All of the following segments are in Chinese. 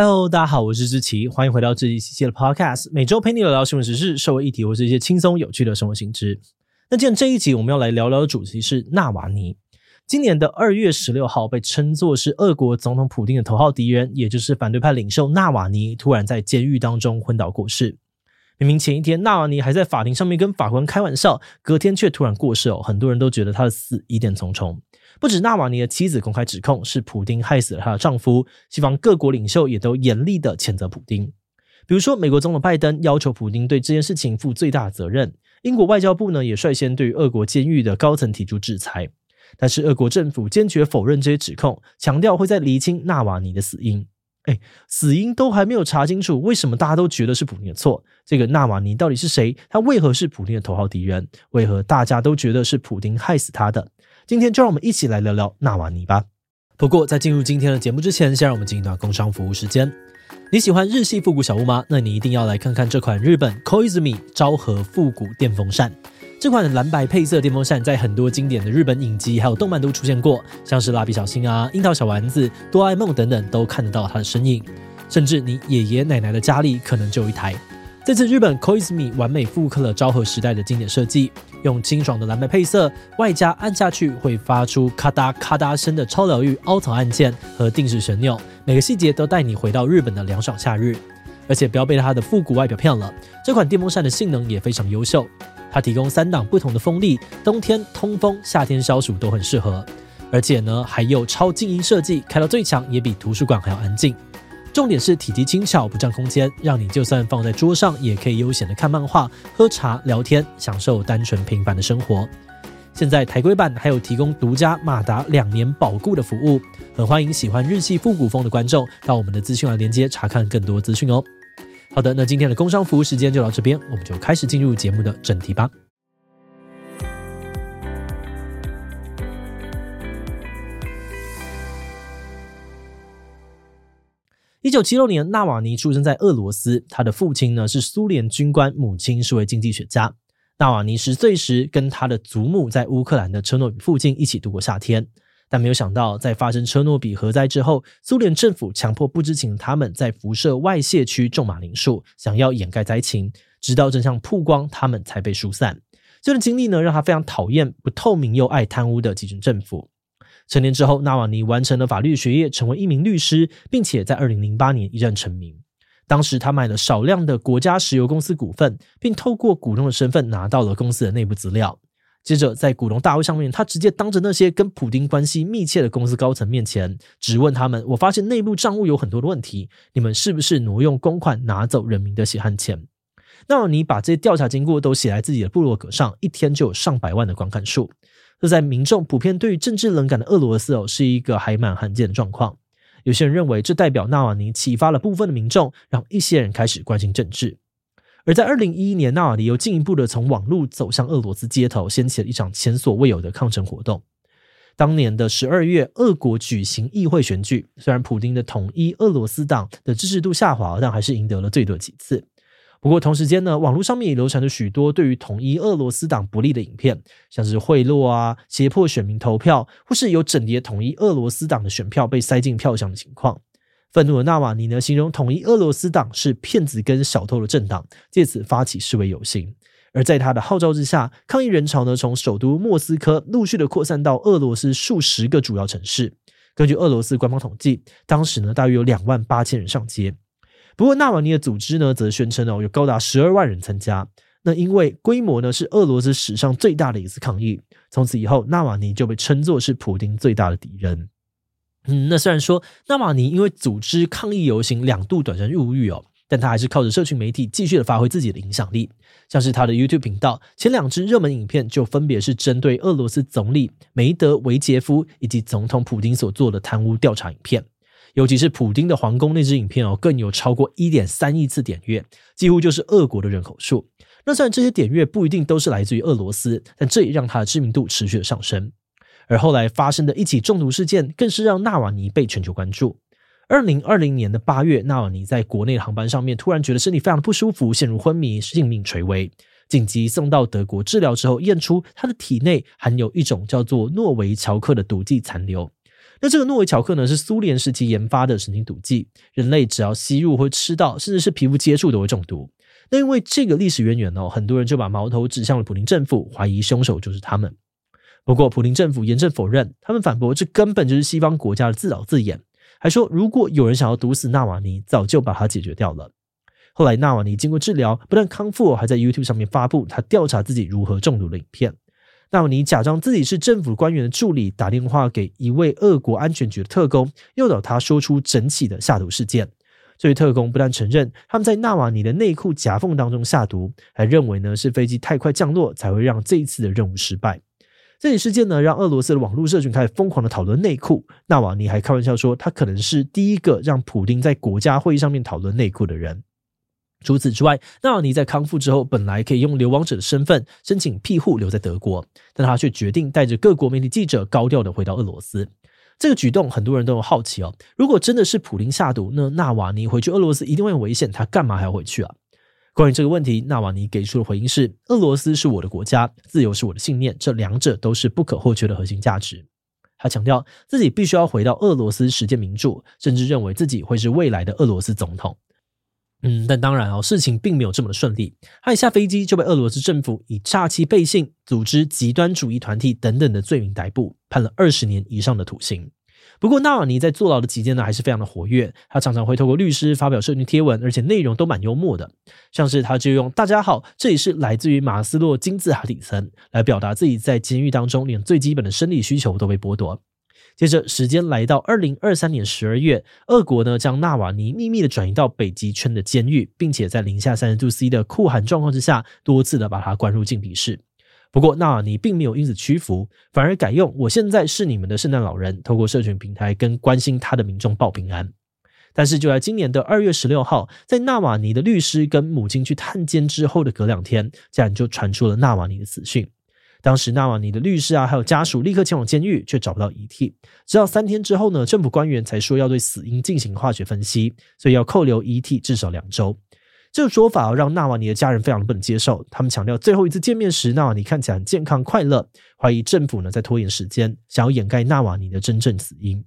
Hello，大家好，我是志奇，欢迎回到这一期的 Podcast，每周陪你聊聊新闻时事、社会议题或是一些轻松有趣的生活新知。那今天这一集我们要来聊聊的主题是纳瓦尼。今年的二月十六号，被称作是俄国总统普京的头号敌人，也就是反对派领袖纳瓦尼，突然在监狱当中昏倒过世。明明前一天纳瓦尼还在法庭上面跟法官开玩笑，隔天却突然过世哦，很多人都觉得他的死疑点重重。不止纳瓦尼的妻子公开指控是普丁害死了她的丈夫，西方各国领袖也都严厉的谴责普丁。比如说，美国总统拜登要求普丁对这件事情负最大责任，英国外交部呢也率先对于俄国监狱的高层提出制裁。但是俄国政府坚决否认这些指控，强调会在厘清纳瓦尼的死因。哎，死因都还没有查清楚，为什么大家都觉得是普丁的错？这个纳瓦尼到底是谁？他为何是普丁的头号敌人？为何大家都觉得是普丁害死他的？今天就让我们一起来聊聊纳瓦尼吧。不过在进入今天的节目之前，先让我们进一段工商服务时间。你喜欢日系复古小物吗？那你一定要来看看这款日本 Koizumi 昭和复古电风扇。这款蓝白配色电风扇在很多经典的日本影集还有动漫都出现过，像是蜡笔小新啊、樱桃小丸子、哆啦 A 梦等等都看得到它的身影，甚至你爷爷奶奶的家里可能就有一台。这次日本 Koizumi 完美复刻了昭和时代的经典设计，用清爽的蓝白配色，外加按下去会发出咔哒咔哒声的超疗愈凹槽按键和定时旋钮，每个细节都带你回到日本的凉爽夏日。而且不要被它的复古外表骗了，这款电风扇的性能也非常优秀。它提供三档不同的风力，冬天通风，夏天消暑都很适合。而且呢，还有超静音设计，开到最强也比图书馆还要安静。重点是体积轻巧，不占空间，让你就算放在桌上，也可以悠闲的看漫画、喝茶、聊天，享受单纯平凡的生活。现在台规版还有提供独家马达两年保固的服务，很欢迎喜欢日系复古风的观众到我们的资讯栏连接查看更多资讯哦。好的，那今天的工商服务时间就到这边，我们就开始进入节目的正题吧。一九七六年，纳瓦尼出生在俄罗斯，他的父亲呢是苏联军官，母亲是位经济学家。纳瓦尼十岁时，跟他的祖母在乌克兰的车诺比附近一起度过夏天。但没有想到，在发生车诺比核灾之后，苏联政府强迫不知情的他们在辐射外泄区种马铃薯，想要掩盖灾情。直到真相曝光，他们才被疏散。这段经历呢，让他非常讨厌不透明又爱贪污的集权政府。成年之后，纳瓦尼完成了法律学业，成为一名律师，并且在二零零八年一战成名。当时他买了少量的国家石油公司股份，并透过股东的身份拿到了公司的内部资料。接着，在股东大会上面，他直接当着那些跟普丁关系密切的公司高层面前，质问他们：“我发现内部账务有很多的问题，你们是不是挪用公款拿走人民的血汗钱？”纳瓦尼把这些调查经过都写在自己的部落格上，一天就有上百万的观看数。这在民众普遍对于政治冷感的俄罗斯哦，是一个还蛮罕见的状况。有些人认为，这代表纳瓦尼启发了部分的民众，让一些人开始关心政治。而在二零一一年，纳瓦尼又进一步的从网络走向俄罗斯街头，掀起了一场前所未有的抗争活动。当年的十二月，俄国举行议会选举，虽然普丁的统一俄罗斯党的支持度下滑，但还是赢得了最多几次。不过同时间呢，网络上面也流传着许多对于统一俄罗斯党不利的影片，像是贿赂啊、胁迫选民投票，或是有整叠统一俄罗斯党的选票被塞进票箱的情况。愤怒的纳瓦尼呢，形容统一俄罗斯党是骗子跟小偷的政党，借此发起示威游行。而在他的号召之下，抗议人潮呢，从首都莫斯科陆续的扩散到俄罗斯数十个主要城市。根据俄罗斯官方统计，当时呢，大约有两万八千人上街。不过，纳瓦尼的组织呢，则宣称哦，有高达十二万人参加。那因为规模呢，是俄罗斯史上最大的一次抗议。从此以后，纳瓦尼就被称作是普丁最大的敌人。嗯，那虽然说纳瓦尼因为组织抗议游行两度短暂入狱哦，但他还是靠着社群媒体继续的发挥自己的影响力。像是他的 YouTube 频道前两支热门影片就分别是针对俄罗斯总理梅德韦杰夫以及总统普丁所做的贪污调查影片，尤其是普丁的皇宫那支影片哦，更有超过一点三亿次点阅，几乎就是俄国的人口数。那虽然这些点阅不一定都是来自于俄罗斯，但这也让他的知名度持续的上升。而后来发生的一起中毒事件，更是让纳瓦尼被全球关注。二零二零年的八月，纳瓦尼在国内航班上面突然觉得身体非常不舒服，陷入昏迷，性命垂危，紧急送到德国治疗之后，验出他的体内含有一种叫做诺维乔克的毒剂残留。那这个诺维乔克呢，是苏联时期研发的神经毒剂，人类只要吸入或吃到，甚至是皮肤接触都会中毒。那因为这个历史渊源哦，很多人就把矛头指向了普林政府，怀疑凶手就是他们。不过普林政府严正否认，他们反驳这根本就是西方国家的自导自演，还说如果有人想要毒死纳瓦尼，早就把他解决掉了。后来纳瓦尼经过治疗，不但康复，还在 YouTube 上面发布他调查自己如何中毒的影片。纳瓦尼假装自己是政府官员的助理，打电话给一位俄国安全局的特工，诱导他说出整起的下毒事件。这位特工不但承认他们在纳瓦尼的内裤夹缝当中下毒，还认为呢是飞机太快降落才会让这一次的任务失败。这起事件呢让俄罗斯的网络社群开始疯狂的讨论内裤。纳瓦尼还开玩笑说，他可能是第一个让普丁在国家会议上面讨论内裤的人。除此之外，纳瓦尼在康复之后，本来可以用流亡者的身份申请庇护留在德国，但他却决定带着各国媒体记者高调的回到俄罗斯。这个举动很多人都有好奇哦，如果真的是普丁下毒，那纳瓦尼回去俄罗斯一定会很危险，他干嘛还要回去啊？关于这个问题，纳瓦尼给出的回应是：俄罗斯是我的国家，自由是我的信念，这两者都是不可或缺的核心价值。他强调自己必须要回到俄罗斯实践民主，甚至认为自己会是未来的俄罗斯总统。嗯，但当然哦，事情并没有这么的顺利。他一下飞机就被俄罗斯政府以诈欺背信、组织极端主义团体等等的罪名逮捕，判了二十年以上的徒刑。不过，纳瓦尼在坐牢的期间呢，还是非常的活跃。他常常会透过律师发表社群贴文，而且内容都蛮幽默的。像是他就用“大家好，这里是来自于马斯洛金字塔底层”来表达自己在监狱当中连最基本的生理需求都被剥夺。接着，时间来到二零二三年十二月，俄国呢将纳瓦尼秘密的转移到北极圈的监狱，并且在零下三十度 C 的酷寒状况之下，多次的把他关入禁闭室。不过，纳瓦尼并没有因此屈服，反而改用“我现在是你们的圣诞老人”，透过社群平台跟关心他的民众报平安。但是，就在今年的二月十六号，在纳瓦尼的律师跟母亲去探监之后的隔两天，家人就传出了纳瓦尼的死讯。当时纳瓦尼的律师啊，还有家属立刻前往监狱，却找不到遗体。直到三天之后呢，政府官员才说要对死因进行化学分析，所以要扣留遗体至少两周。这个说法让纳瓦尼的家人非常不能接受。他们强调，最后一次见面时，纳瓦尼看起来很健康快乐，怀疑政府呢在拖延时间，想要掩盖纳瓦尼的真正死因。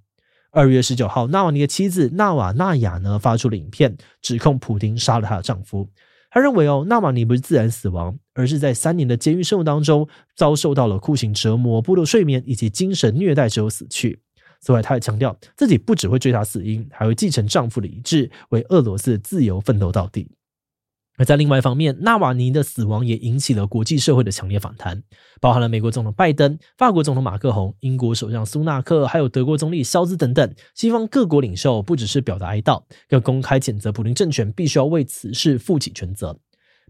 二月十九号，纳瓦尼的妻子纳瓦纳雅呢发出了影片，指控普丁杀了她的丈夫。他认为哦，纳瓦尼不是自然死亡，而是在三年的监狱生活当中遭受到了酷刑折磨、剥夺睡眠以及精神虐待之后死去。此外，他还强调自己不只会追查死因，还会继承丈夫的遗志，为俄罗斯自由奋斗到底。而在另外一方面，纳瓦尼的死亡也引起了国际社会的强烈反弹，包含了美国总统拜登、法国总统马克宏、英国首相苏纳克，还有德国总理肖兹等等。西方各国领袖不只是表达哀悼，更公开谴责普林政权必须要为此事负起全责。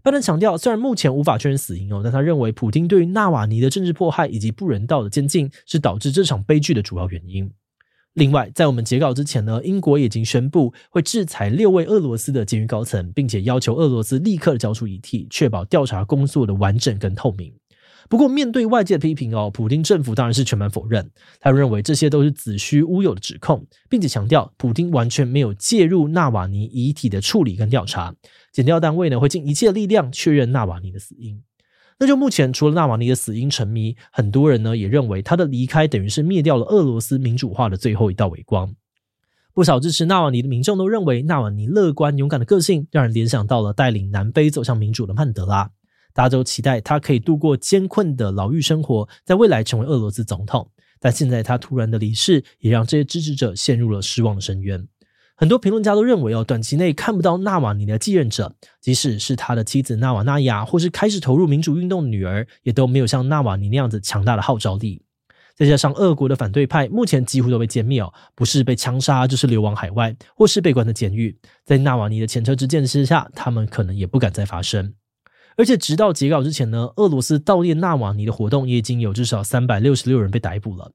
拜登强调，虽然目前无法确认死因哦，但他认为普丁对于纳瓦尼的政治迫害以及不人道的监禁是导致这场悲剧的主要原因。另外，在我们截稿之前呢，英国已经宣布会制裁六位俄罗斯的监狱高层，并且要求俄罗斯立刻交出遗体，确保调查工作的完整跟透明。不过，面对外界的批评哦，普丁政府当然是全盘否认，他认为这些都是子虚乌有的指控，并且强调普丁完全没有介入纳瓦尼遗体的处理跟调查，检调单位呢会尽一切力量确认纳瓦尼的死因。那就目前，除了纳瓦尼的死因成谜，很多人呢也认为他的离开等于是灭掉了俄罗斯民主化的最后一道微光。不少支持纳瓦尼的民众都认为，纳瓦尼乐观勇敢的个性让人联想到了带领南非走向民主的曼德拉。大家都期待他可以度过艰困的牢狱生活，在未来成为俄罗斯总统。但现在他突然的离世，也让这些支持者陷入了失望的深渊。很多评论家都认为，哦，短期内看不到纳瓦尼的继任者，即使是他的妻子纳瓦纳雅，或是开始投入民主运动的女儿，也都没有像纳瓦尼那样子强大的号召力。再加上俄国的反对派目前几乎都被歼灭哦，不是被枪杀，就是流亡海外，或是被关在监狱。在纳瓦尼的前车之鉴之下，他们可能也不敢再发声。而且，直到截稿之前呢，俄罗斯悼念纳瓦尼的活动也已经有至少三百六十六人被逮捕了。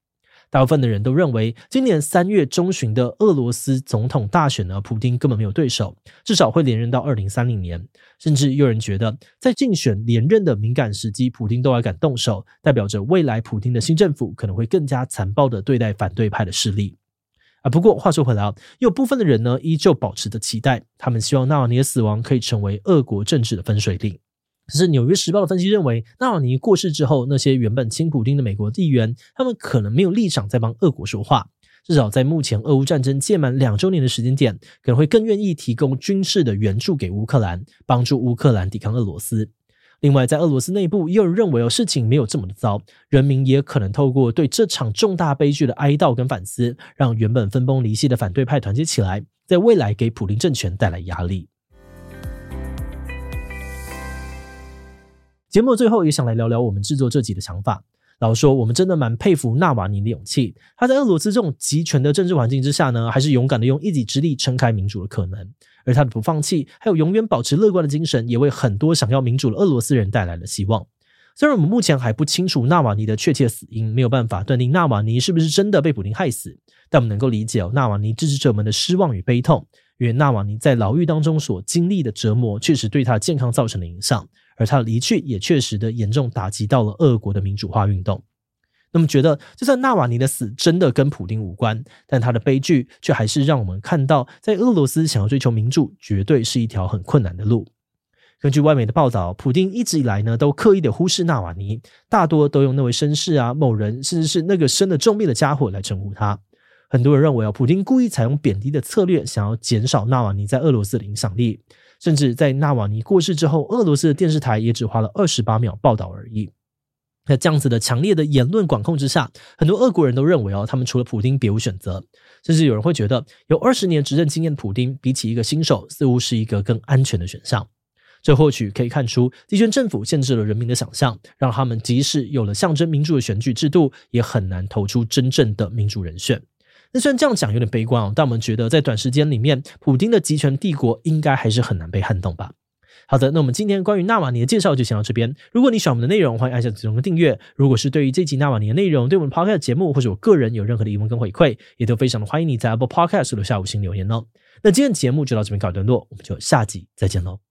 大部分的人都认为，今年三月中旬的俄罗斯总统大选呢，普丁根本没有对手，至少会连任到二零三零年。甚至有人觉得，在竞选连任的敏感时机，普丁都还敢动手，代表着未来普丁的新政府可能会更加残暴地对待反对派的势力。啊，不过话说回来，有部分的人呢，依旧保持着期待，他们希望纳瓦尼的死亡可以成为俄国政治的分水岭。可是，《纽约时报》的分析认为，纳瓦尼过世之后，那些原本亲普丁的美国议员，他们可能没有立场再帮俄国说话，至少在目前俄乌战争届满两周年的时间点，可能会更愿意提供军事的援助给乌克兰，帮助乌克兰抵抗俄罗斯。另外，在俄罗斯内部，也有人认为哦，事情没有这么的糟，人民也可能透过对这场重大悲剧的哀悼跟反思，让原本分崩离析的反对派团结起来，在未来给普丁政权带来压力。节目最后也想来聊聊我们制作这集的想法。老实说，我们真的蛮佩服纳瓦尼的勇气。他在俄罗斯这种极权的政治环境之下呢，还是勇敢的用一己之力撑开民主的可能。而他的不放弃，还有永远保持乐观的精神，也为很多想要民主的俄罗斯人带来了希望。虽然我们目前还不清楚纳瓦尼的确切死因，没有办法断定纳瓦尼是不是真的被普林害死，但我们能够理解，纳瓦尼支持者们的失望与悲痛，因为纳瓦尼在牢狱当中所经历的折磨，确实对他的健康造成了影响，而他的离去也确实的严重打击到了俄国的民主化运动。那么觉得，就算纳瓦尼的死真的跟普丁无关，但他的悲剧却还是让我们看到，在俄罗斯想要追求民主，绝对是一条很困难的路。根据外媒的报道，普丁一直以来呢，都刻意的忽视纳瓦尼，大多都用那位绅士啊、某人，甚至是那个生了重病的家伙来称呼他。很多人认为啊，普丁故意采用贬低的策略，想要减少纳瓦尼在俄罗斯的影响力。甚至在纳瓦尼过世之后，俄罗斯的电视台也只花了二十八秒报道而已。在这样子的强烈的言论管控之下，很多俄国人都认为哦，他们除了普丁别无选择。甚至有人会觉得，有二十年执政经验的普丁，比起一个新手，似乎是一个更安全的选项。这或许可以看出，集权政府限制了人民的想象，让他们即使有了象征民主的选举制度，也很难投出真正的民主人选。那虽然这样讲有点悲观哦，但我们觉得在短时间里面，普丁的集权帝国应该还是很难被撼动吧。好的，那我们今天关于纳瓦尼的介绍就先到这边。如果你喜欢我们的内容，欢迎按下这个订阅。如果是对于这集纳瓦尼的内容，对我们 Podcast 节目或者我个人有任何的疑问跟回馈，也都非常的欢迎你在 Apple Podcast 留下五星留言哦。那今天节目就到这边告一段落，我们就下集再见喽。